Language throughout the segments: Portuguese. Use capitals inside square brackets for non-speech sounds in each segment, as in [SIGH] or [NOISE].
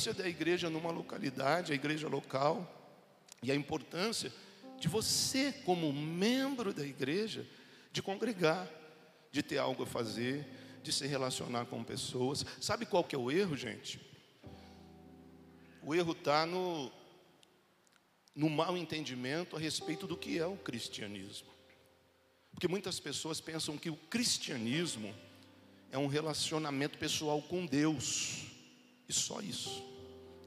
importância da igreja numa localidade, a igreja local, e a importância de você, como membro da igreja, de congregar, de ter algo a fazer, de se relacionar com pessoas. Sabe qual que é o erro, gente? O erro está no, no mau entendimento a respeito do que é o cristianismo. Porque muitas pessoas pensam que o cristianismo é um relacionamento pessoal com Deus, e só isso.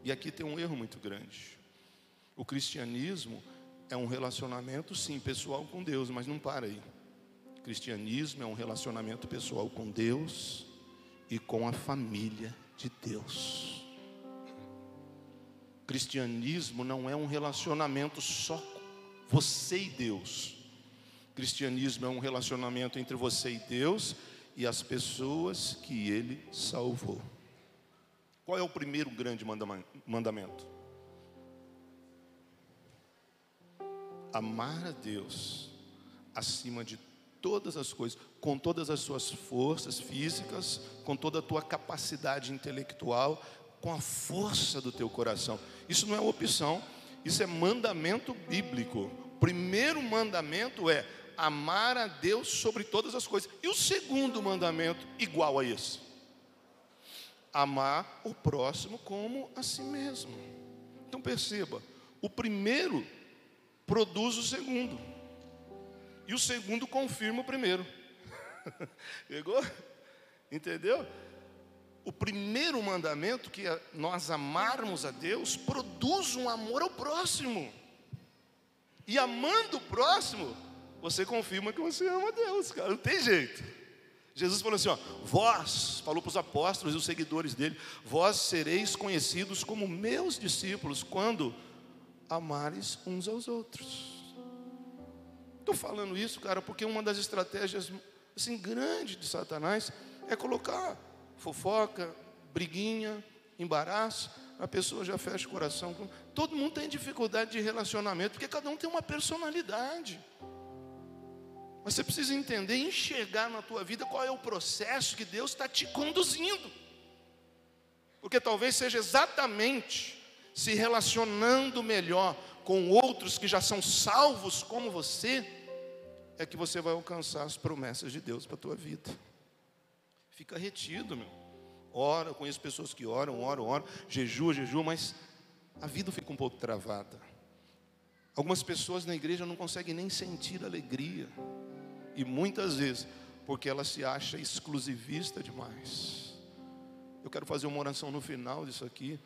E aqui tem um erro muito grande. O cristianismo é um relacionamento, sim, pessoal com Deus, mas não para aí. O cristianismo é um relacionamento pessoal com Deus e com a família de Deus. O cristianismo não é um relacionamento só você e Deus. O cristianismo é um relacionamento entre você e Deus e as pessoas que ele salvou. Qual é o primeiro grande mandamento? Amar a Deus acima de todas as coisas, com todas as suas forças físicas, com toda a tua capacidade intelectual, com a força do teu coração. Isso não é opção, isso é mandamento bíblico. Primeiro mandamento é amar a Deus sobre todas as coisas. E o segundo mandamento, igual a esse: amar o próximo como a si mesmo. Então perceba, o primeiro produz o segundo, e o segundo confirma o primeiro. [LAUGHS] Pegou? Entendeu? O primeiro mandamento, que é nós amarmos a Deus, produz um amor ao próximo. E amando o próximo, você confirma que você ama Deus, cara, não tem jeito. Jesus falou assim: ó, vós, falou para os apóstolos e os seguidores dele, vós sereis conhecidos como meus discípulos quando amares uns aos outros. Estou falando isso, cara, porque uma das estratégias assim grande de Satanás é colocar fofoca, briguinha, embaraço, a pessoa já fecha o coração. Todo mundo tem dificuldade de relacionamento, porque cada um tem uma personalidade. Mas você precisa entender, enxergar na tua vida qual é o processo que Deus está te conduzindo. Porque talvez seja exatamente se relacionando melhor com outros que já são salvos como você, é que você vai alcançar as promessas de Deus para a tua vida. Fica retido, meu. Ora, conheço pessoas que oram, oram, oram, jejua, jejua, mas a vida fica um pouco travada. Algumas pessoas na igreja não conseguem nem sentir alegria. E muitas vezes, porque ela se acha exclusivista demais. Eu quero fazer uma oração no final disso aqui,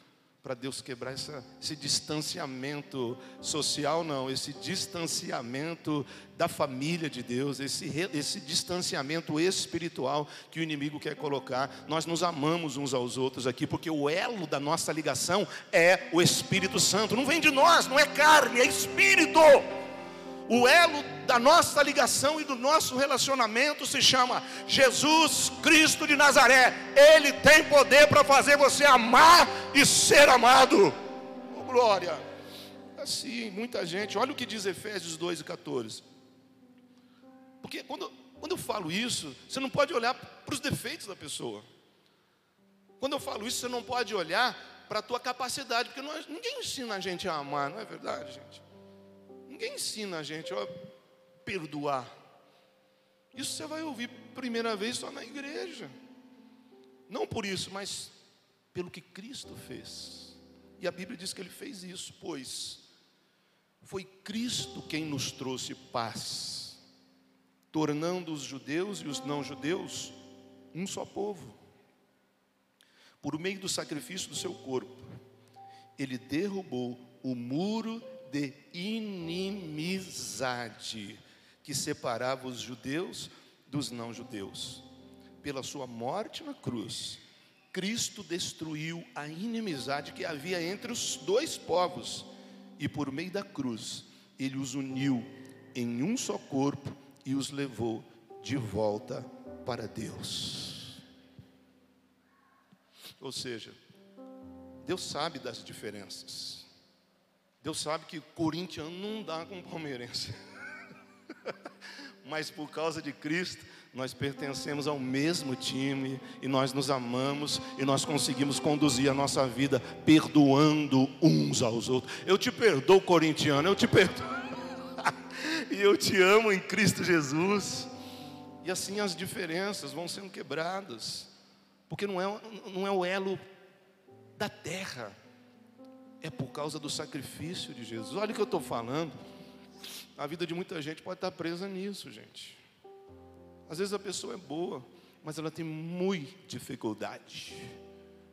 para Deus quebrar essa, esse distanciamento social, não, esse distanciamento da família de Deus, esse, esse distanciamento espiritual que o inimigo quer colocar. Nós nos amamos uns aos outros aqui, porque o elo da nossa ligação é o Espírito Santo, não vem de nós, não é carne, é Espírito. O elo da nossa ligação e do nosso relacionamento se chama Jesus Cristo de Nazaré. Ele tem poder para fazer você amar e ser amado. Oh, glória. Assim, muita gente, olha o que diz Efésios 2 e 14. Porque quando, quando eu falo isso, você não pode olhar para os defeitos da pessoa. Quando eu falo isso, você não pode olhar para a tua capacidade, porque nós, ninguém ensina a gente a amar, não é verdade, gente? Ninguém ensina a gente a perdoar. Isso você vai ouvir primeira vez só na igreja. Não por isso, mas pelo que Cristo fez. E a Bíblia diz que ele fez isso, pois foi Cristo quem nos trouxe paz, tornando os judeus e os não judeus um só povo. Por meio do sacrifício do seu corpo, ele derrubou o muro de inimizade que separava os judeus dos não-judeus. Pela sua morte na cruz, Cristo destruiu a inimizade que havia entre os dois povos, e por meio da cruz, ele os uniu em um só corpo e os levou de volta para Deus. Ou seja, Deus sabe das diferenças. Deus sabe que corintiano não dá com palmeirense. [LAUGHS] mas por causa de Cristo, nós pertencemos ao mesmo time e nós nos amamos e nós conseguimos conduzir a nossa vida perdoando uns aos outros. Eu te perdoo, corintiano, eu te perdoo. [LAUGHS] e eu te amo em Cristo Jesus. E assim as diferenças vão sendo quebradas, porque não é, não é o elo da terra, é por causa do sacrifício de Jesus. Olha o que eu estou falando. A vida de muita gente pode estar presa nisso, gente. Às vezes a pessoa é boa, mas ela tem muita dificuldade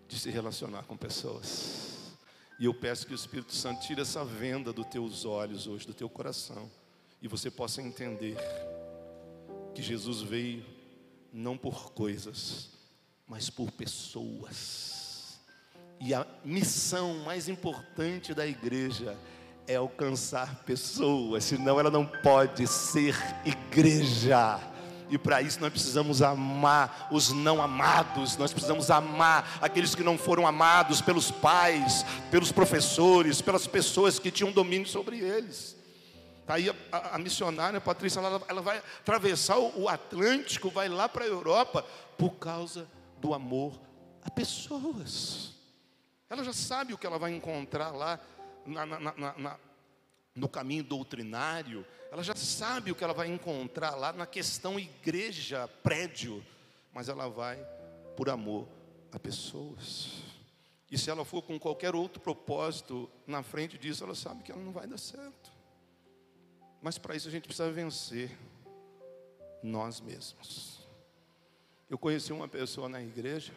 de se relacionar com pessoas. E eu peço que o Espírito Santo tire essa venda dos teus olhos hoje, do teu coração, e você possa entender que Jesus veio não por coisas, mas por pessoas. E a missão mais importante da igreja é alcançar pessoas, senão ela não pode ser igreja. E para isso nós precisamos amar os não amados, nós precisamos amar aqueles que não foram amados pelos pais, pelos professores, pelas pessoas que tinham domínio sobre eles. Tá aí a, a, a missionária Patrícia, ela, ela, vai atravessar o, o Atlântico, vai lá para a Europa, por causa do amor a pessoas. Ela já sabe o que ela vai encontrar lá na, na, na, no caminho doutrinário, ela já sabe o que ela vai encontrar lá na questão igreja, prédio, mas ela vai por amor a pessoas. E se ela for com qualquer outro propósito na frente disso, ela sabe que ela não vai dar certo. Mas para isso a gente precisa vencer nós mesmos. Eu conheci uma pessoa na igreja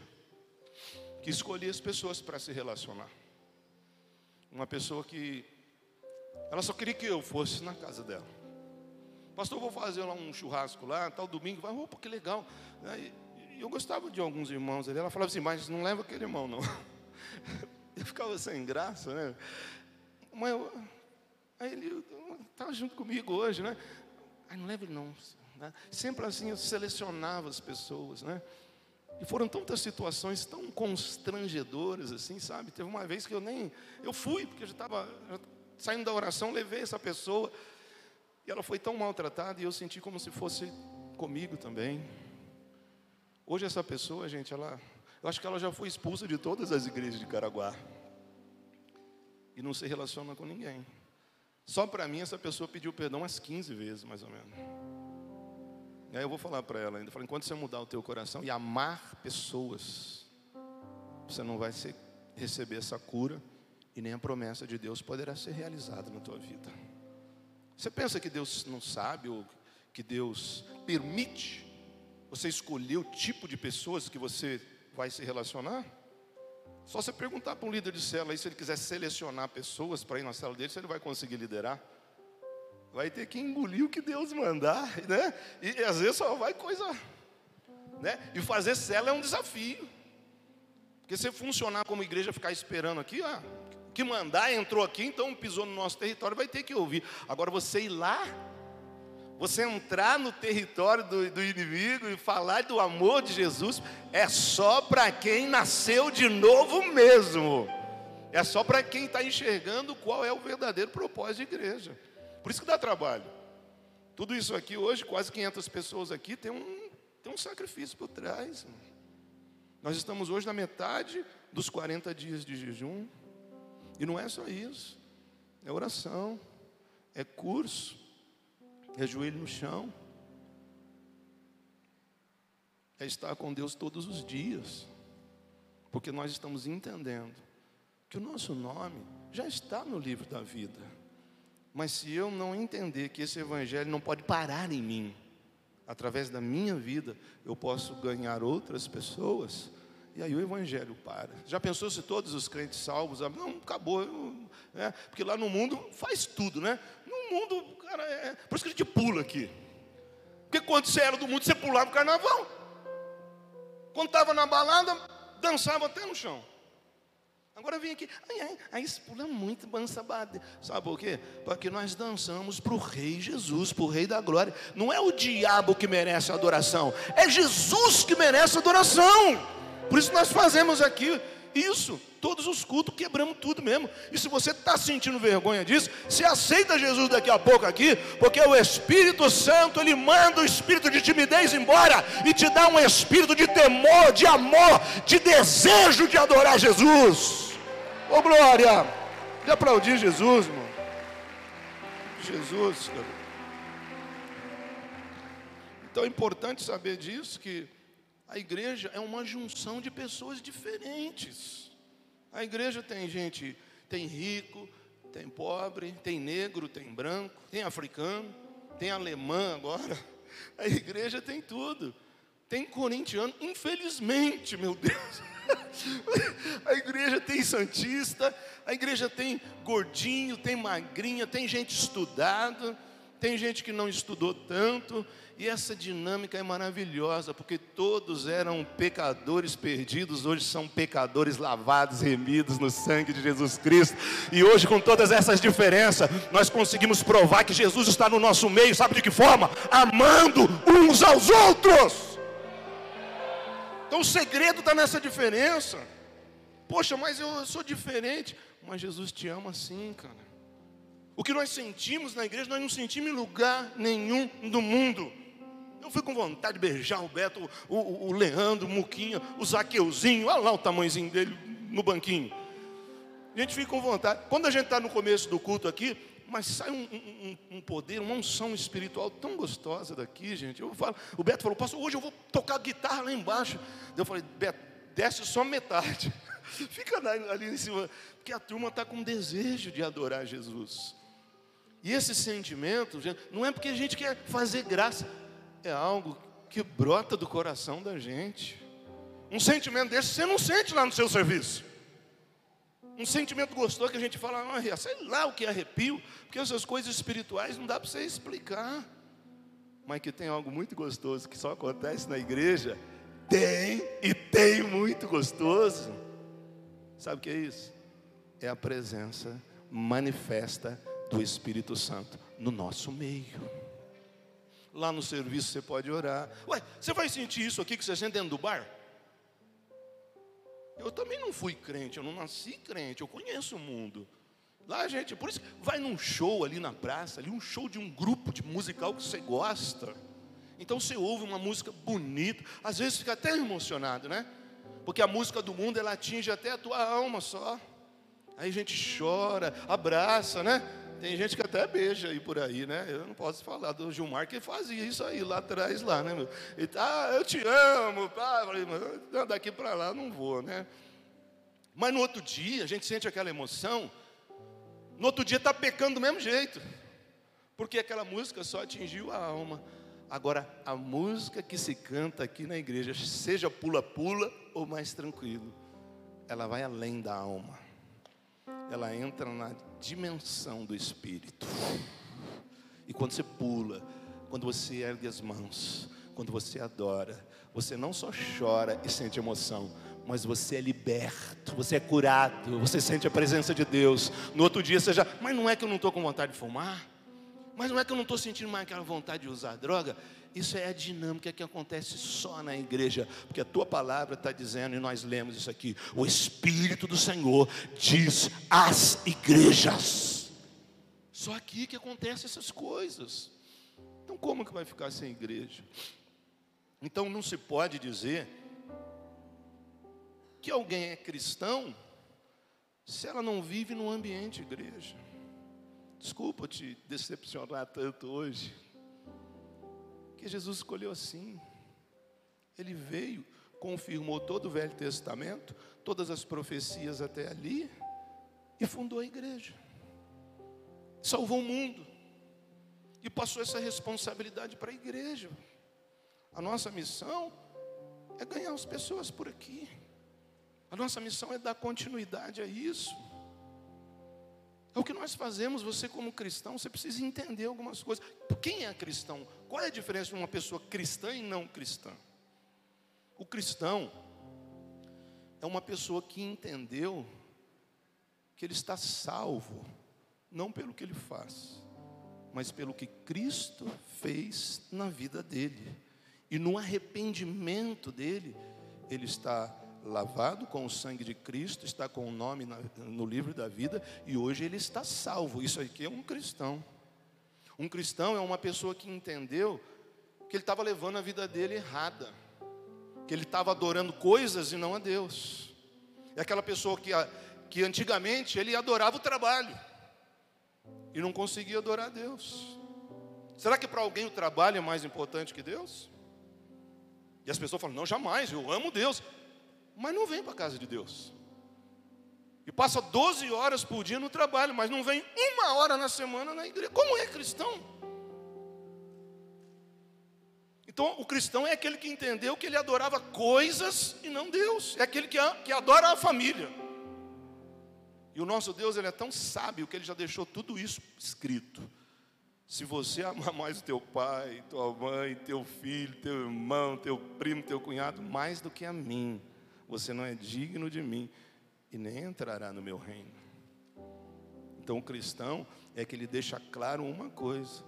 que escolhia as pessoas para se relacionar. Uma pessoa que ela só queria que eu fosse na casa dela. Pastor, vou fazer lá um churrasco lá, tal domingo. Vai, opa, que legal. E eu gostava de alguns irmãos ali. Ela falava assim, mas não leva aquele irmão, não. [LAUGHS] Eu ficava sem graça, né? Mas eu, aí ele estava junto comigo hoje, né? Aí não leva ele não. Né? Sempre assim eu selecionava as pessoas, né? E foram tantas situações tão constrangedoras assim, sabe? Teve uma vez que eu nem. Eu fui, porque eu já estava saindo da oração, levei essa pessoa. E ela foi tão maltratada e eu senti como se fosse comigo também. Hoje essa pessoa, gente, ela, eu acho que ela já foi expulsa de todas as igrejas de Caraguá. E não se relaciona com ninguém. Só para mim essa pessoa pediu perdão umas 15 vezes, mais ou menos. Aí eu vou falar para ela ainda, falei, enquanto você mudar o teu coração e amar pessoas, você não vai ser, receber essa cura e nem a promessa de Deus poderá ser realizada na tua vida. Você pensa que Deus não sabe ou que Deus permite você escolher o tipo de pessoas que você vai se relacionar? Só você perguntar para um líder de célula aí se ele quiser selecionar pessoas para ir na célula dele, se ele vai conseguir liderar. Vai ter que engolir o que Deus mandar, né? E, às vezes só vai coisa, né? E fazer célula é um desafio. Porque se funcionar como igreja, ficar esperando aqui, ah, que mandar entrou aqui, então pisou no nosso território, vai ter que ouvir. Agora você ir lá, você entrar no território do, do inimigo e falar do amor de Jesus, é só para quem nasceu de novo mesmo. É só para quem está enxergando qual é o verdadeiro propósito de igreja. Por isso que dá trabalho. Tudo isso aqui hoje, quase 500 pessoas aqui, tem um, tem um sacrifício por trás. Nós estamos hoje na metade dos 40 dias de jejum. E não é só isso. É oração, é curso, é joelho no chão, é estar com Deus todos os dias, porque nós estamos entendendo que o nosso nome já está no livro da vida. Mas se eu não entender que esse evangelho não pode parar em mim, através da minha vida, eu posso ganhar outras pessoas, e aí o evangelho para. Já pensou se todos os crentes salvos, ah, não, acabou, né? porque lá no mundo faz tudo, né? No mundo, cara, é, por isso que a gente pula aqui. Porque quando você era do mundo, você pulava no carnaval. Quando estava na balada, dançava até no chão. Agora vem aqui, ai, ai, aí pula muito, dança bate. Sabe por quê? Porque nós dançamos para o Rei Jesus, para o Rei da Glória. Não é o diabo que merece adoração, é Jesus que merece adoração. Por isso nós fazemos aqui isso. todos os cultos, quebramos tudo mesmo. E se você está sentindo vergonha disso, se aceita Jesus daqui a pouco aqui, porque o Espírito Santo, ele manda o espírito de timidez embora e te dá um espírito de temor, de amor, de desejo de adorar Jesus. Ô glória! De aplaudir Jesus, irmão. Jesus, cara. Então é importante saber disso que a igreja é uma junção de pessoas diferentes. A igreja tem gente, tem rico, tem pobre, tem negro, tem branco, tem africano, tem alemã agora. [LAUGHS] A igreja tem tudo. Tem corintiano, infelizmente, meu Deus. [LAUGHS] A igreja tem santista, a igreja tem gordinho, tem magrinha, tem gente estudada, tem gente que não estudou tanto, e essa dinâmica é maravilhosa, porque todos eram pecadores perdidos, hoje são pecadores lavados, remidos no sangue de Jesus Cristo. E hoje, com todas essas diferenças, nós conseguimos provar que Jesus está no nosso meio, sabe de que forma? Amando uns aos outros. Então o segredo está nessa diferença. Poxa, mas eu sou diferente. Mas Jesus te ama assim, cara. O que nós sentimos na igreja, nós não sentimos em lugar nenhum do mundo. Eu fui com vontade de beijar o Beto, o, o, o Leandro, o Muquinha, o Zaqueuzinho, olha lá o tamanhozinho dele no banquinho. A gente fica com vontade. Quando a gente está no começo do culto aqui, mas sai um, um, um, poder, uma unção espiritual tão gostosa daqui, gente. Eu falo, o Beto falou, pastor, hoje eu vou tocar guitarra lá embaixo. Eu falei, Beto, desce só metade. [LAUGHS] Fica ali em cima, porque a turma está com desejo de adorar Jesus. E esse sentimento, gente, não é porque a gente quer fazer graça, é algo que brota do coração da gente. Um sentimento desse você não sente lá no seu serviço. Um sentimento gostoso que a gente fala, ah, sei lá o que é arrepio, porque essas coisas espirituais não dá para você explicar. Mas que tem algo muito gostoso que só acontece na igreja, tem e tem muito gostoso. Sabe o que é isso? É a presença manifesta do Espírito Santo no nosso meio. Lá no serviço você pode orar. Ué, você vai sentir isso aqui que você sente dentro do bar? Eu também não fui crente, eu não nasci crente, eu conheço o mundo. Lá, gente, por isso, vai num show ali na praça, ali um show de um grupo de musical que você gosta. Então você ouve uma música bonita, às vezes fica até emocionado, né? Porque a música do mundo ela atinge até a tua alma só. Aí a gente chora, abraça, né? Tem gente que até beija aí por aí, né? Eu não posso falar do Gilmar que fazia isso aí lá atrás, lá, né? Meu? Ele, ah, eu te amo, pá. Mas daqui para lá não vou, né? Mas no outro dia, a gente sente aquela emoção. No outro dia está pecando do mesmo jeito, porque aquela música só atingiu a alma. Agora, a música que se canta aqui na igreja, seja pula-pula ou mais tranquilo, ela vai além da alma ela entra na dimensão do Espírito. E quando você pula, quando você ergue as mãos, quando você adora, você não só chora e sente emoção, mas você é liberto, você é curado, você sente a presença de Deus. No outro dia você já, mas não é que eu não estou com vontade de fumar? Mas não é que eu não estou sentindo mais aquela vontade de usar droga? Isso é a dinâmica que acontece só na igreja, porque a tua palavra está dizendo, e nós lemos isso aqui: o Espírito do Senhor diz às igrejas. Só aqui que acontecem essas coisas. Então, como que vai ficar sem igreja? Então, não se pode dizer que alguém é cristão se ela não vive no ambiente igreja. Desculpa te decepcionar tanto hoje. Que Jesus escolheu assim. Ele veio, confirmou todo o Velho Testamento, todas as profecias até ali, e fundou a igreja. Salvou o mundo. E passou essa responsabilidade para a igreja. A nossa missão é ganhar as pessoas por aqui. A nossa missão é dar continuidade a isso. O que nós fazemos, você como cristão, você precisa entender algumas coisas. Quem é cristão? Qual é a diferença de uma pessoa cristã e não cristã? O cristão é uma pessoa que entendeu que ele está salvo, não pelo que ele faz, mas pelo que Cristo fez na vida dele. E no arrependimento dele, ele está lavado com o sangue de Cristo, está com o nome no livro da vida e hoje ele está salvo. Isso aqui é um cristão. Um cristão é uma pessoa que entendeu que ele estava levando a vida dele errada, que ele estava adorando coisas e não a Deus. É aquela pessoa que, que antigamente ele adorava o trabalho e não conseguia adorar a Deus. Será que para alguém o trabalho é mais importante que Deus? E as pessoas falam: não, jamais, eu amo Deus mas não vem para a casa de Deus. E passa 12 horas por dia no trabalho, mas não vem uma hora na semana na igreja. Como é cristão? Então, o cristão é aquele que entendeu que ele adorava coisas e não Deus. É aquele que, que adora a família. E o nosso Deus ele é tão sábio que ele já deixou tudo isso escrito. Se você amar mais o teu pai, tua mãe, teu filho, teu irmão, teu primo, teu cunhado, mais do que a mim, você não é digno de mim e nem entrará no meu reino. Então o cristão é que ele deixa claro uma coisa: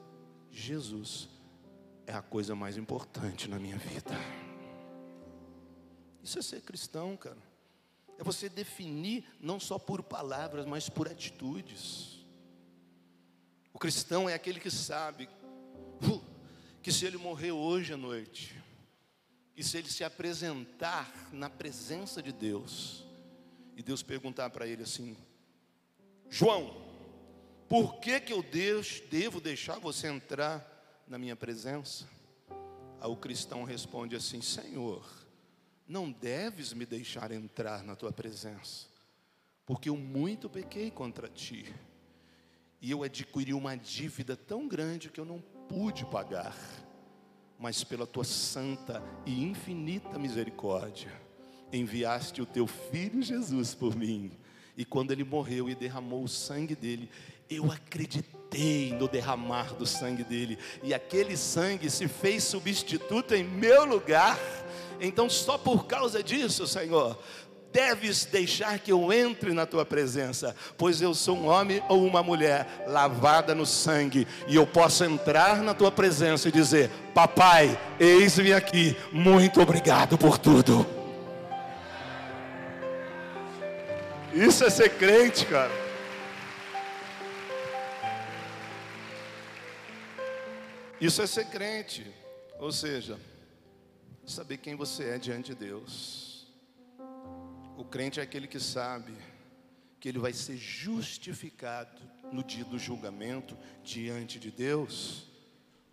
Jesus é a coisa mais importante na minha vida. Isso é ser cristão, cara. É você definir não só por palavras, mas por atitudes. O cristão é aquele que sabe uh, que se ele morrer hoje à noite, e se ele se apresentar na presença de Deus, e Deus perguntar para ele assim: João, por que, que eu devo deixar você entrar na minha presença? Aí o cristão responde assim: Senhor, não deves me deixar entrar na tua presença, porque eu muito pequei contra ti, e eu adquiri uma dívida tão grande que eu não pude pagar mas pela tua santa e infinita misericórdia, enviaste o teu filho Jesus por mim. E quando ele morreu e derramou o sangue dele, eu acreditei no derramar do sangue dele, e aquele sangue se fez substituto em meu lugar. Então, só por causa disso, Senhor, deves deixar que eu entre na tua presença, pois eu sou um homem ou uma mulher lavada no sangue, e eu posso entrar na tua presença e dizer: Papai, eis-me aqui, muito obrigado por tudo. Isso é ser crente, cara. Isso é ser crente, ou seja, saber quem você é diante de Deus. O crente é aquele que sabe que ele vai ser justificado no dia do julgamento diante de Deus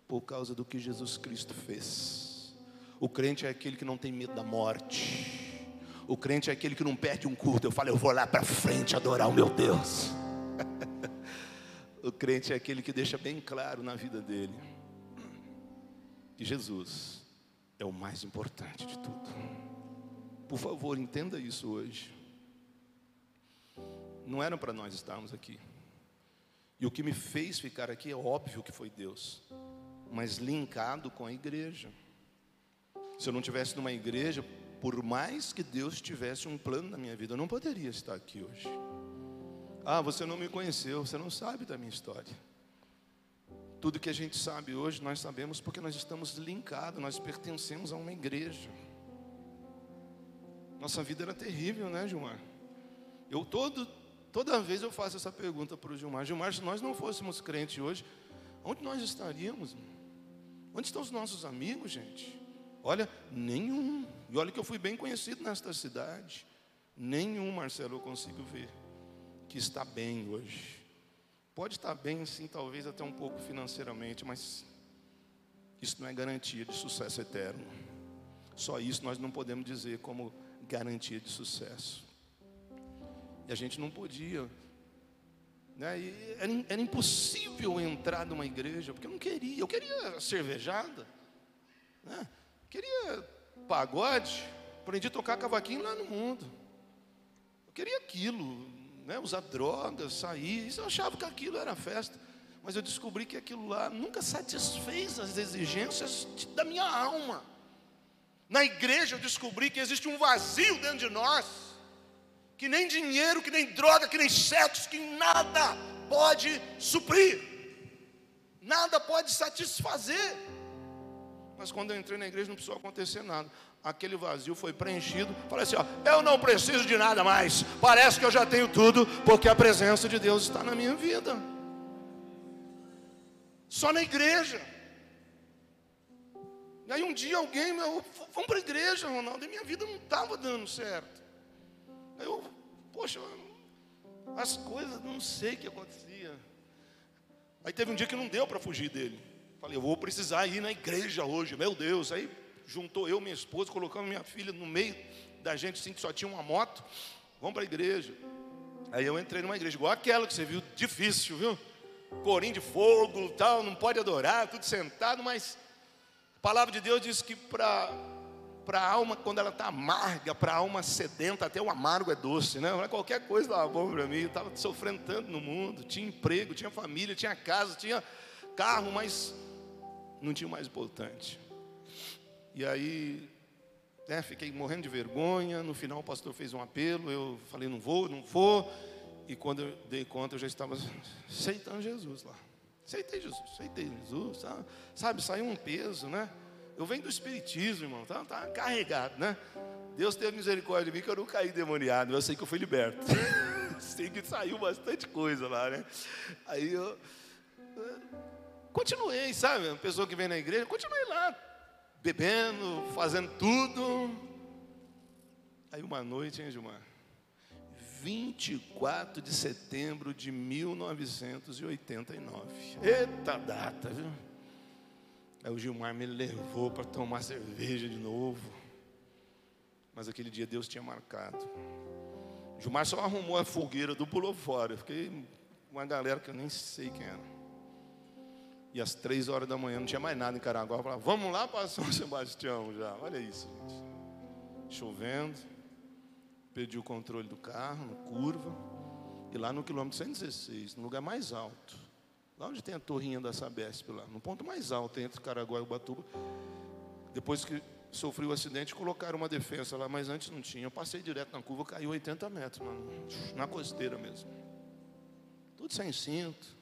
por causa do que Jesus Cristo fez. O crente é aquele que não tem medo da morte. O crente é aquele que não perde um culto. Eu falo, eu vou lá para frente adorar o meu Deus. [LAUGHS] o crente é aquele que deixa bem claro na vida dele que Jesus é o mais importante de tudo. Por favor, entenda isso hoje. Não era para nós estarmos aqui. E o que me fez ficar aqui é óbvio que foi Deus, mas linkado com a igreja. Se eu não tivesse numa igreja, por mais que Deus tivesse um plano na minha vida, eu não poderia estar aqui hoje. Ah, você não me conheceu, você não sabe da minha história. Tudo que a gente sabe hoje, nós sabemos porque nós estamos linkados, nós pertencemos a uma igreja. Nossa vida era terrível, né, Gilmar? Eu todo, toda vez eu faço essa pergunta para o Gilmar. Gilmar, se nós não fôssemos crentes hoje, onde nós estaríamos? Onde estão os nossos amigos, gente? Olha, nenhum. E olha que eu fui bem conhecido nesta cidade. Nenhum, Marcelo, eu consigo ver que está bem hoje. Pode estar bem, sim, talvez até um pouco financeiramente, mas isso não é garantia de sucesso eterno. Só isso nós não podemos dizer como garantia de sucesso. E a gente não podia. Né? Era, era, impossível entrar numa igreja, porque eu não queria. Eu queria cervejada, né? queria pagode, aprendi a tocar cavaquinho lá no mundo. Eu queria aquilo, né? usar drogas, sair. Isso eu achava que aquilo era festa. Mas eu descobri que aquilo lá nunca satisfez as exigências da minha alma. Na igreja eu descobri que existe um vazio dentro de nós, que nem dinheiro, que nem droga, que nem sexo, que nada pode suprir, nada pode satisfazer. Mas quando eu entrei na igreja não precisou acontecer nada. Aquele vazio foi preenchido. Falei assim: ó, eu não preciso de nada mais. Parece que eu já tenho tudo, porque a presença de Deus está na minha vida. Só na igreja. E aí um dia alguém, meu, vamos para a igreja, Ronaldo, e minha vida não estava dando certo. Aí eu, poxa, as coisas, não sei o que acontecia. Aí teve um dia que não deu para fugir dele. Falei, eu vou precisar ir na igreja hoje, meu Deus. Aí juntou eu, minha esposa, colocamos minha filha no meio da gente, assim, que só tinha uma moto. Vamos para a igreja. Aí eu entrei numa igreja, igual aquela que você viu, difícil, viu? Corim de fogo, tal, não pode adorar, tudo sentado, mas a palavra de Deus diz que para para a alma, quando ela está amarga, para a alma sedenta, até o amargo é doce, né? Qualquer coisa estava bom para mim. Eu estava sofrendo tanto no mundo, tinha emprego, tinha família, tinha casa, tinha carro, mas não tinha o mais importante. E aí, né, fiquei morrendo de vergonha. No final, o pastor fez um apelo. Eu falei, não vou, não vou. E quando eu dei conta, eu já estava [LAUGHS] aceitando Jesus lá. Aceitei Jesus, aceitei Jesus, sabe? sabe? Saiu um peso, né? Eu venho do Espiritismo, irmão, tá, tá carregado, né? Deus teve misericórdia de mim que eu não caí demoniado, eu sei que eu fui liberto. [LAUGHS] sei que saiu bastante coisa lá, né? Aí eu eh, continuei, sabe? Uma pessoa que vem na igreja, continuei lá, bebendo, fazendo tudo. Aí uma noite, hein, Gilmar? 24 de setembro de 1989. Eita data, viu? Aí o Gilmar me levou para tomar cerveja de novo. Mas aquele dia Deus tinha marcado. O Gilmar só arrumou a fogueira do pulou fora. Eu fiquei com uma galera que eu nem sei quem era. E às três horas da manhã não tinha mais nada em Caraguá. Eu falava, vamos lá para [LAUGHS] São Sebastião já. Olha isso, gente. Chovendo perdi o controle do carro, no curva, e lá no quilômetro 116, no lugar mais alto, lá onde tem a torrinha da Sabesp, lá, no ponto mais alto entre Caraguá e Ubatuba, depois que sofri o acidente, colocaram uma defesa lá, mas antes não tinha. Eu passei direto na curva, caiu 80 metros, mano, na costeira mesmo. Tudo sem cinto.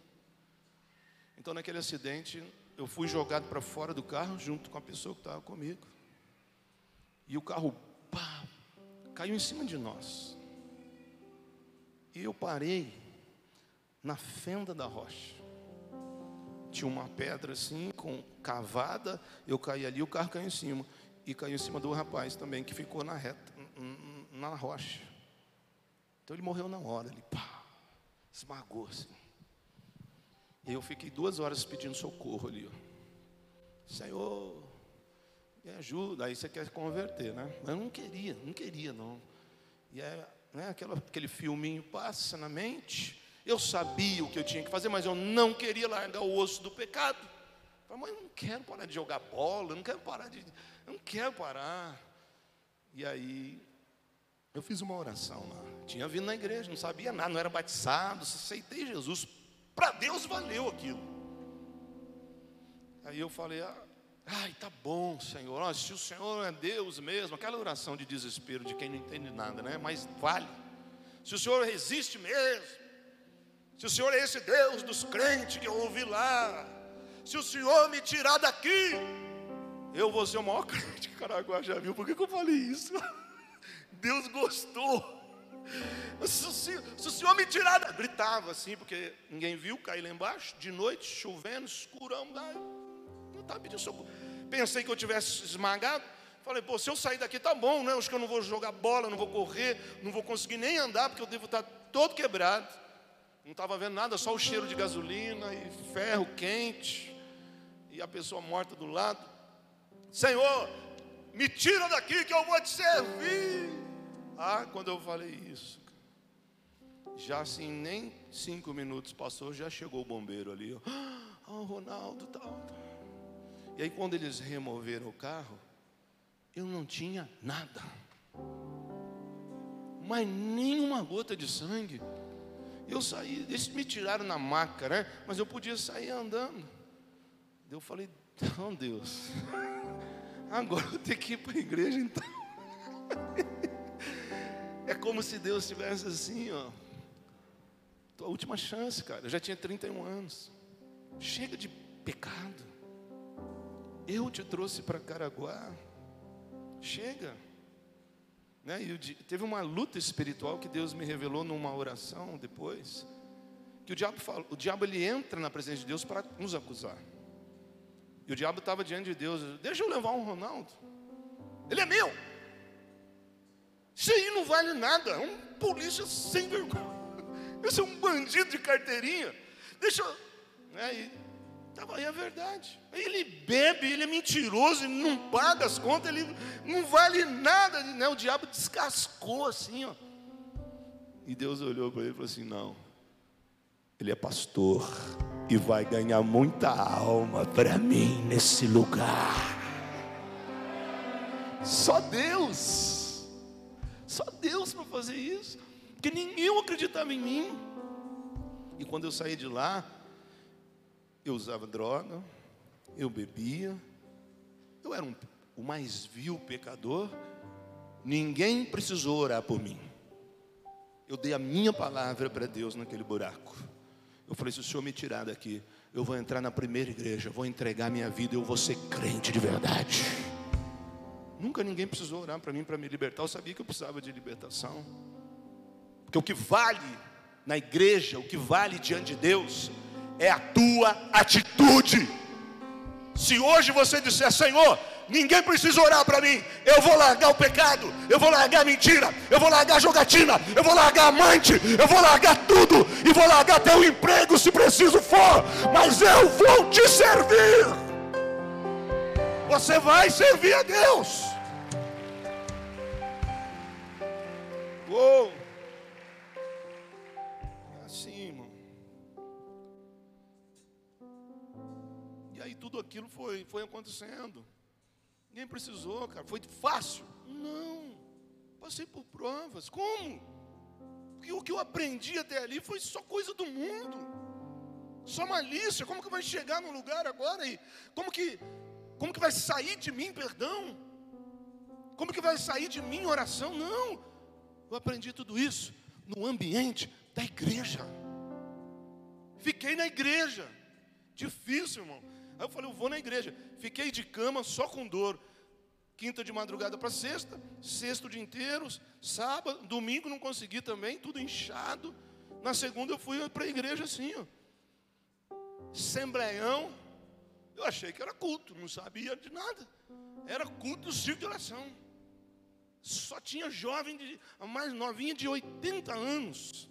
Então, naquele acidente, eu fui jogado para fora do carro junto com a pessoa que estava comigo. E o carro, pá, caiu em cima de nós. E eu parei na fenda da rocha. Tinha uma pedra assim, com cavada, eu caí ali, o carro caiu em cima. E caiu em cima do rapaz também, que ficou na reta, na rocha. Então ele morreu na hora, ele pá, esmagou assim. E eu fiquei duas horas pedindo socorro ali. Ó. Senhor, me ajuda. Aí você quer converter, né? Mas eu não queria, não queria não. E é né, aquela, aquele filminho passa na mente. Eu sabia o que eu tinha que fazer, mas eu não queria largar o osso do pecado. Falei, mas eu não quero parar de jogar bola, eu não quero parar de. Eu não quero parar. E aí eu fiz uma oração lá. Tinha vindo na igreja, não sabia nada, não era batizado, aceitei Jesus. Para Deus valeu aquilo. Aí eu falei, ah, Ai, tá bom, Senhor. Oh, se o Senhor é Deus mesmo, aquela oração de desespero de quem não entende nada, né? Mas vale. Se o Senhor existe mesmo, se o Senhor é esse Deus dos crentes que eu ouvi lá, se o Senhor me tirar daqui, eu vou ser o maior [LAUGHS] crente que Caraguá já viu. Por que, que eu falei isso? [LAUGHS] Deus gostou. Se, se, se, o Senhor me tirar, gritava assim, porque ninguém viu, caí lá embaixo, de noite, chovendo, escurão, socorro. Pensei que eu tivesse esmagado. Falei, pô, se eu sair daqui tá bom, né? Acho que eu não vou jogar bola, não vou correr, não vou conseguir nem andar, porque eu devo estar todo quebrado. Não estava vendo nada, só o cheiro de gasolina e ferro quente. E a pessoa morta do lado. Senhor, me tira daqui que eu vou te servir. Ah, quando eu falei isso, já assim, nem cinco minutos passou, já chegou o bombeiro ali. Ah, oh, Ronaldo, tal, tal. E aí, quando eles removeram o carro, eu não tinha nada, mas nenhuma gota de sangue. Eu saí, eles me tiraram na maca, né? Mas eu podia sair andando. Eu falei, não, Deus, [LAUGHS] agora eu tenho que ir para a igreja então. [LAUGHS] É como se Deus tivesse assim, ó. Tua última chance, cara. Eu já tinha 31 anos. Chega de pecado. Eu te trouxe para Caraguá. Chega. Né? E teve uma luta espiritual que Deus me revelou numa oração depois. Que o diabo fala, o diabo ele entra na presença de Deus para nos acusar. E o diabo estava diante de Deus, deixa eu levar um Ronaldo. Ele é meu. Isso aí não vale nada. É um polícia sem vergonha. [LAUGHS] Esse é um bandido de carteirinha. Deixa eu. Aí, tava aí a verdade. Ele bebe, ele é mentiroso, ele não paga as contas, ele não vale nada. Né? O diabo descascou assim, ó. E Deus olhou para ele e falou assim: não. Ele é pastor e vai ganhar muita alma para mim nesse lugar. Só Deus, só Deus para fazer isso, porque ninguém acreditava em mim. E quando eu saí de lá, eu usava droga, eu bebia, eu era um, o mais vil pecador. Ninguém precisou orar por mim. Eu dei a minha palavra para Deus naquele buraco. Eu falei: se o Senhor me tirar daqui, eu vou entrar na primeira igreja, vou entregar minha vida, eu vou ser crente de verdade. Nunca ninguém precisou orar para mim para me libertar. Eu sabia que eu precisava de libertação. Porque o que vale na igreja, o que vale diante de Deus, é a tua atitude. Se hoje você disser, Senhor, ninguém precisa orar para mim, eu vou largar o pecado, eu vou largar a mentira, eu vou largar a jogatina, eu vou largar a amante, eu vou largar tudo, e vou largar até o emprego se preciso for, mas eu vou te servir. Você vai servir a Deus. Uou! Tudo aquilo foi, foi acontecendo. Ninguém precisou, cara. Foi fácil? Não. Passei por provas. Como? Porque o que eu aprendi até ali foi só coisa do mundo. Só malícia. Como que vai chegar num lugar agora e como que como que vai sair de mim perdão? Como que vai sair de mim oração? Não. Eu aprendi tudo isso no ambiente da igreja. Fiquei na igreja. Difícil, irmão. Aí eu falei, eu vou na igreja. Fiquei de cama só com dor. Quinta de madrugada para sexta, sexto dia inteiro, sábado, domingo não consegui também, tudo inchado. Na segunda eu fui para a igreja assim, ó. Assembleião. Eu achei que era culto, não sabia de nada. Era culto do circo de oração. Só tinha jovem, de, a mais novinha de 80 anos.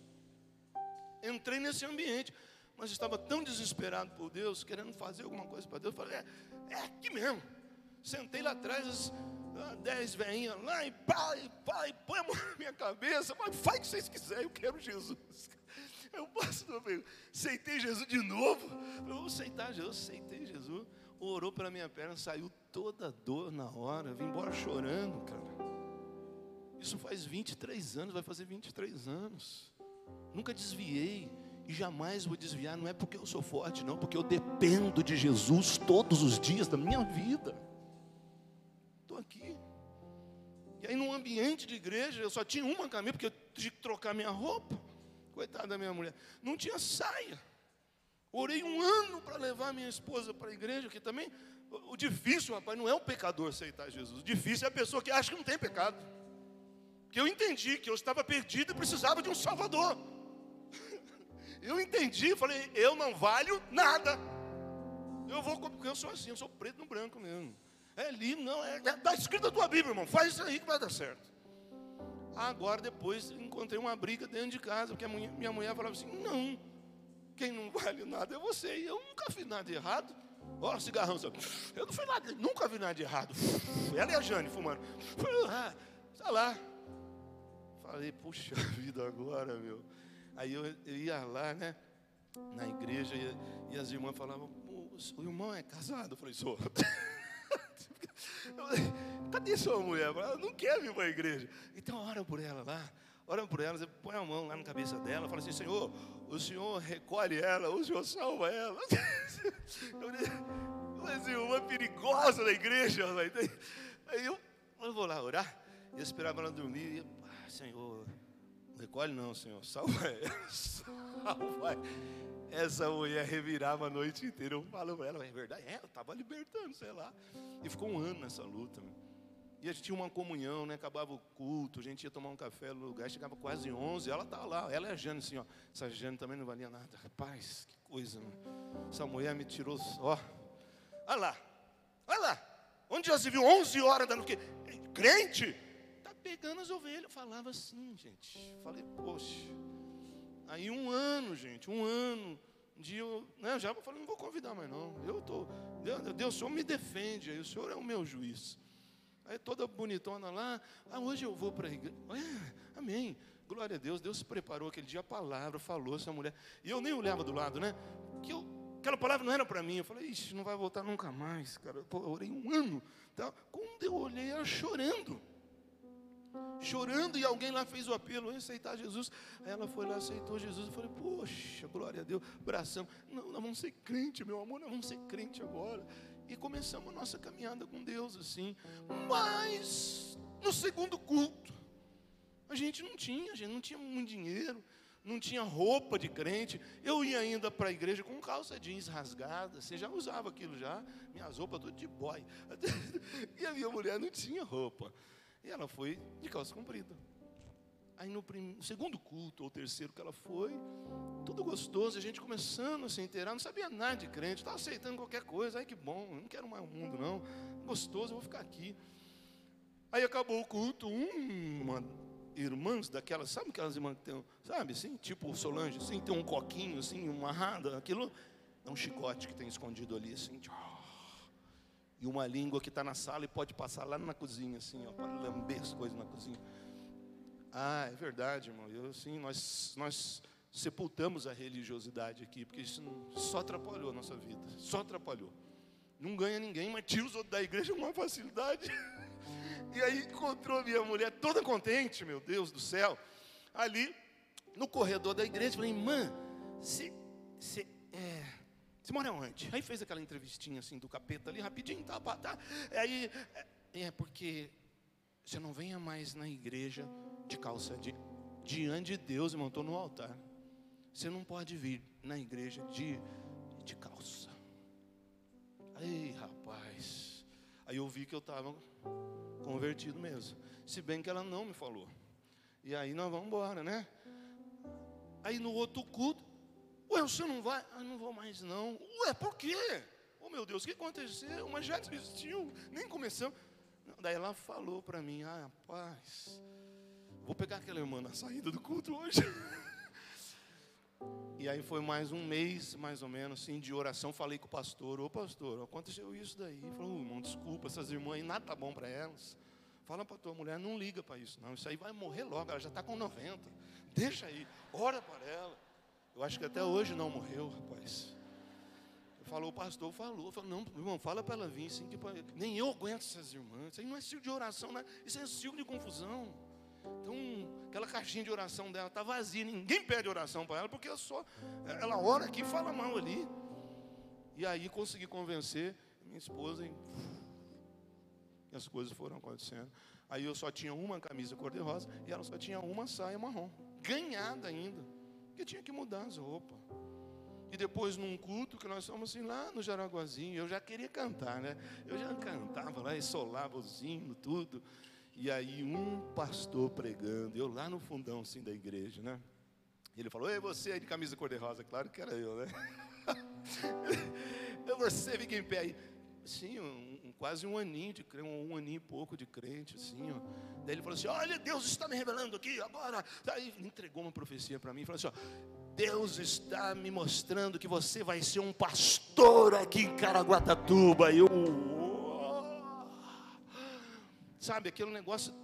Entrei nesse ambiente mas estava tão desesperado por Deus, querendo fazer alguma coisa para Deus. Falei, é, é aqui mesmo. Sentei lá atrás, as ah, dez veinhas lá, e pai, pai, põe a mão [LAUGHS] na minha cabeça, mas faz o que vocês quiserem, eu quero Jesus. [LAUGHS] Eu no meio, aceitei Jesus de novo. Eu vou aceitar Jesus, aceitei Jesus. Orou pela minha perna, saiu toda a dor na hora, vim embora chorando, cara. Isso faz 23 anos, vai fazer 23 anos. Nunca desviei e jamais vou desviar, não é porque eu sou forte, não, porque eu dependo de Jesus todos os dias da minha vida. Estou aqui. E aí, num ambiente de igreja, eu só tinha uma camisa, porque eu tinha que trocar minha roupa. Coitada da minha mulher. Não tinha saia. Orei um ano para levar minha esposa para a igreja, que também. O difícil, rapaz, não é o pecador aceitar Jesus. O difícil é a pessoa que acha que não tem pecado. Que eu entendi que eu estava perdido e precisava de um Salvador. Eu entendi, falei, eu não valho nada. Eu vou, porque eu sou assim, eu sou preto no branco mesmo. É ali, não, é, é, escrito na tua Bíblia, irmão, faz isso aí que vai dar certo. Agora, depois, encontrei uma briga dentro de casa, porque minha mulher falava assim: não, quem não vale nada é você. E eu nunca fiz nada de errado. Olha o cigarrão, sabe? eu não fiz nada, nunca vi nada de errado. Ela e a Jane fumando. Ah, está lá. Falei, puxa [LAUGHS] vida agora, meu. Aí eu, eu ia lá, né? Na igreja, e, e as irmãs falavam, o irmão é casado? Eu falei, sou. [LAUGHS] Cadê sua mulher? Ela não quer vir para a igreja. Então ora por ela lá. Ora por ela, você põe a mão lá na cabeça dela, fala assim, Senhor, o Senhor recolhe ela, o Senhor salva ela. [LAUGHS] Assim, uma perigosa na igreja. Aí eu, eu vou lá orar. Eu esperava ela dormir. E, ah, Senhor, Recolhe não, Senhor. Salva ela. [LAUGHS] Salva. Essa mulher revirava a noite inteira. Eu falo para ela, é verdade? É, eu estava libertando, sei lá. E ficou um ano nessa luta. E a gente tinha uma comunhão, né? Acabava o culto, a gente ia tomar um café no lugar, chegava quase 11, ela tá lá, ela é a Jane, assim, ó. Essa Jane também não valia nada. Rapaz, que coisa, mano. Essa mulher me tirou, ó. Olha lá, olha lá. Onde já se viu 11 horas dando o quê? Crente? Pegando as ovelhas. Eu falava assim, gente. Falei, poxa. Aí um ano, gente, um ano. Dia eu, né, já falei, não vou convidar mais não. Eu tô, Deus, Deus, o Senhor me defende, aí o Senhor é o meu juiz. Aí toda bonitona lá, ah, hoje eu vou para a igreja. É, amém. Glória a Deus, Deus se preparou aquele dia, a palavra falou essa mulher. E eu nem olhava do lado, né? Que eu, aquela palavra não era para mim. Eu falei, ixi, não vai voltar nunca mais, cara. Eu orei um ano. Então, quando eu olhei, ela chorando. Chorando, e alguém lá fez o apelo, aceitar Jesus. Aí ela foi lá, aceitou Jesus. Eu falei, poxa, glória a Deus, bração. Não, nós vamos ser crente, meu amor, nós vamos ser crente agora. E começamos a nossa caminhada com Deus assim. Mas no segundo culto, a gente não tinha, a gente não tinha muito dinheiro, não tinha roupa de crente. Eu ia ainda para a igreja com calça jeans rasgada. Você já usava aquilo já? Minhas roupas tudo de boy. [LAUGHS] E a minha mulher não tinha roupa. E ela foi de calça comprida. Aí no, prim... segundo culto ou terceiro que ela foi, tudo gostoso, a gente começando a se inteirar, não sabia nada de crente, estava aceitando qualquer coisa, ai que bom, não quero mais o mundo não, gostoso, eu vou ficar aqui. Aí acabou o culto, uma irmãs daquelas, sabe aquelas irmãs que tem, sabe assim, tipo Solange, assim, tem um coquinho assim, uma rada, aquilo é um chicote que tem escondido ali, assim, e uma língua que está na sala e pode passar lá na cozinha, assim, ó, para lamber as coisas na cozinha. Ah, é verdade, irmão. Eu, sim, nós, nós sepultamos a religiosidade aqui, porque isso só atrapalhou a nossa vida. Só atrapalhou. Não ganha ninguém, mas tira os outros da igreja com uma facilidade. [LAUGHS] E aí encontrou minha mulher toda contente, meu Deus do céu, ali no corredor da igreja. Falei, irmã, você mora onde? Aí fez aquela entrevistinha assim do capeta ali, rapidinho, tá, tá. Aí, é, é porque você não venha mais na igreja de calça de, diante de Deus, irmão, estou no altar. Você não pode vir na igreja de, de calça. Aí, rapaz. Aí eu vi que eu estava convertido mesmo. Se bem que ela não me falou. E aí nós vamos embora, né? Aí no outro culto, ué, você não vai? Ah, não vou mais não. Ué, por quê? Oh meu Deus, o que aconteceu? Mas já desistiu, nem começamos. Daí ela falou para mim, ah, rapaz, vou pegar aquela irmã na saída do culto hoje. [LAUGHS] E aí foi mais um mês, mais ou menos, assim, de oração. Falei com o pastor, ô pastor, aconteceu isso daí. Ele falou, irmão, desculpa, essas irmãs aí, nada tá bom para elas. Fala para tua mulher, não liga para isso, não. Isso aí vai morrer logo, ela já está com 90. Deixa aí, ora para ela. Eu acho que até hoje não morreu, rapaz. Falou, o pastor falou, falou, não, irmão, fala para ela vir, assim, que nem eu aguento essas irmãs. Isso aí não é ciclo de oração, né? isso é ciclo de confusão. Então, aquela caixinha de oração dela está vazia, ninguém pede oração para ela, porque é só ela ora aqui e fala mal ali. E aí consegui convencer minha esposa e as coisas foram acontecendo. Aí eu só tinha uma camisa cor-de-rosa e ela só tinha uma saia marrom, ganhada ainda, que tinha que mudar as roupas. E depois, num culto que nós fomos assim, lá no Jaraguazinho, eu já queria cantar, né? Eu já cantava lá, solava os hinos, tudo. E aí, um pastor pregando, eu lá no fundão assim da igreja, né? Ele falou: Ei, você aí de camisa cor-de-rosa, claro que era eu, né? [LAUGHS] você fica em pé aí. Sim, um, quase um aninho de crente, um, aninho e pouco de crente, assim, ó. Daí ele falou assim: Olha, Deus está me revelando aqui agora. Daí entregou uma profecia para mim e falou assim: ó, Deus está me mostrando que você vai ser um pastor aqui em Caraguatatuba. E eu, sabe, aquele negócio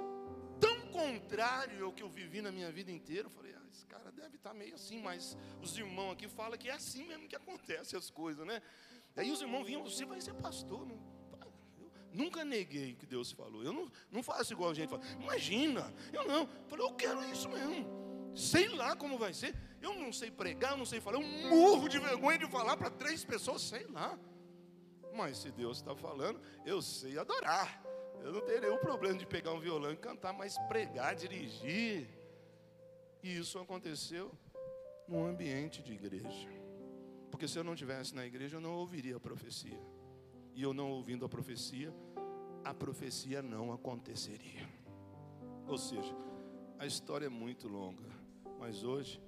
tão contrário ao que eu vivi na minha vida inteira. Eu falei, ah, esse cara deve estar meio assim, mas os irmãos aqui falam que é assim mesmo que acontece as coisas, né? Aí os irmãos vinham, você vai ser pastor. Não, nunca neguei o que Deus falou. Eu não, não faço igual a gente fala. Imagina, eu não. Eu falei, eu quero isso mesmo. Sei lá como vai ser. Eu não sei pregar, eu não sei falar. Eu morro de vergonha de falar para três pessoas, sei lá. Mas se Deus está falando, eu sei adorar. Eu não tenho nenhum problema de pegar um violão e cantar, mas pregar, dirigir. E isso aconteceu num ambiente de igreja. Porque se eu não estivesse na igreja, eu não ouviria a profecia. E eu não ouvindo a profecia, a profecia não aconteceria. Ou seja, a história é muito longa, mas hoje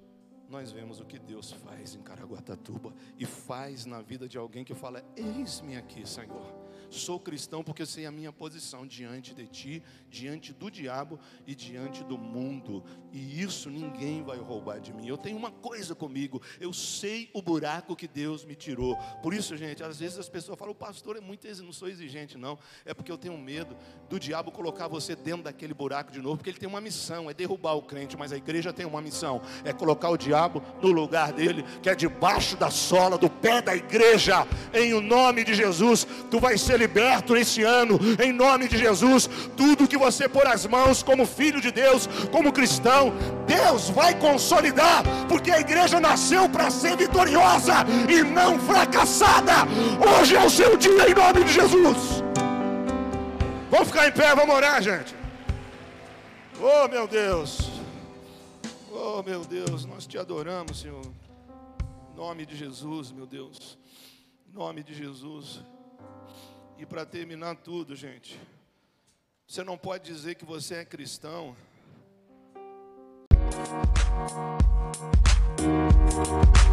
nós vemos o que Deus faz em Caraguatatuba e faz na vida de alguém que fala: Eis-me aqui, Senhor. Sou cristão porque sei a minha posição diante de ti, diante do diabo e diante do mundo. E isso ninguém vai roubar de mim. Eu tenho uma coisa comigo, eu sei o buraco que Deus me tirou. Por isso, gente, às vezes as pessoas falam: "O pastor é muito, não sou exigente não". É porque eu tenho medo do diabo colocar você dentro daquele buraco de novo, porque ele tem uma missão, é derrubar o crente, mas a igreja tem uma missão, é colocar o diabo no lugar dele, que é debaixo da sola do pé da igreja. Em o nome de Jesus, tu vai ser liberto esse ano, em nome de Jesus. Tudo que você pôr as mãos como filho de Deus, como cristão, Deus vai consolidar, porque a igreja nasceu para ser vitoriosa e não fracassada. Hoje é o seu dia, em nome de Jesus. Vamos ficar em pé, vamos orar, gente. Oh, meu Deus. Oh, meu Deus, nós te adoramos, Senhor. Em nome de Jesus, meu Deus. Em nome de Jesus. E para terminar tudo, gente, você não pode dizer que você é cristão. Música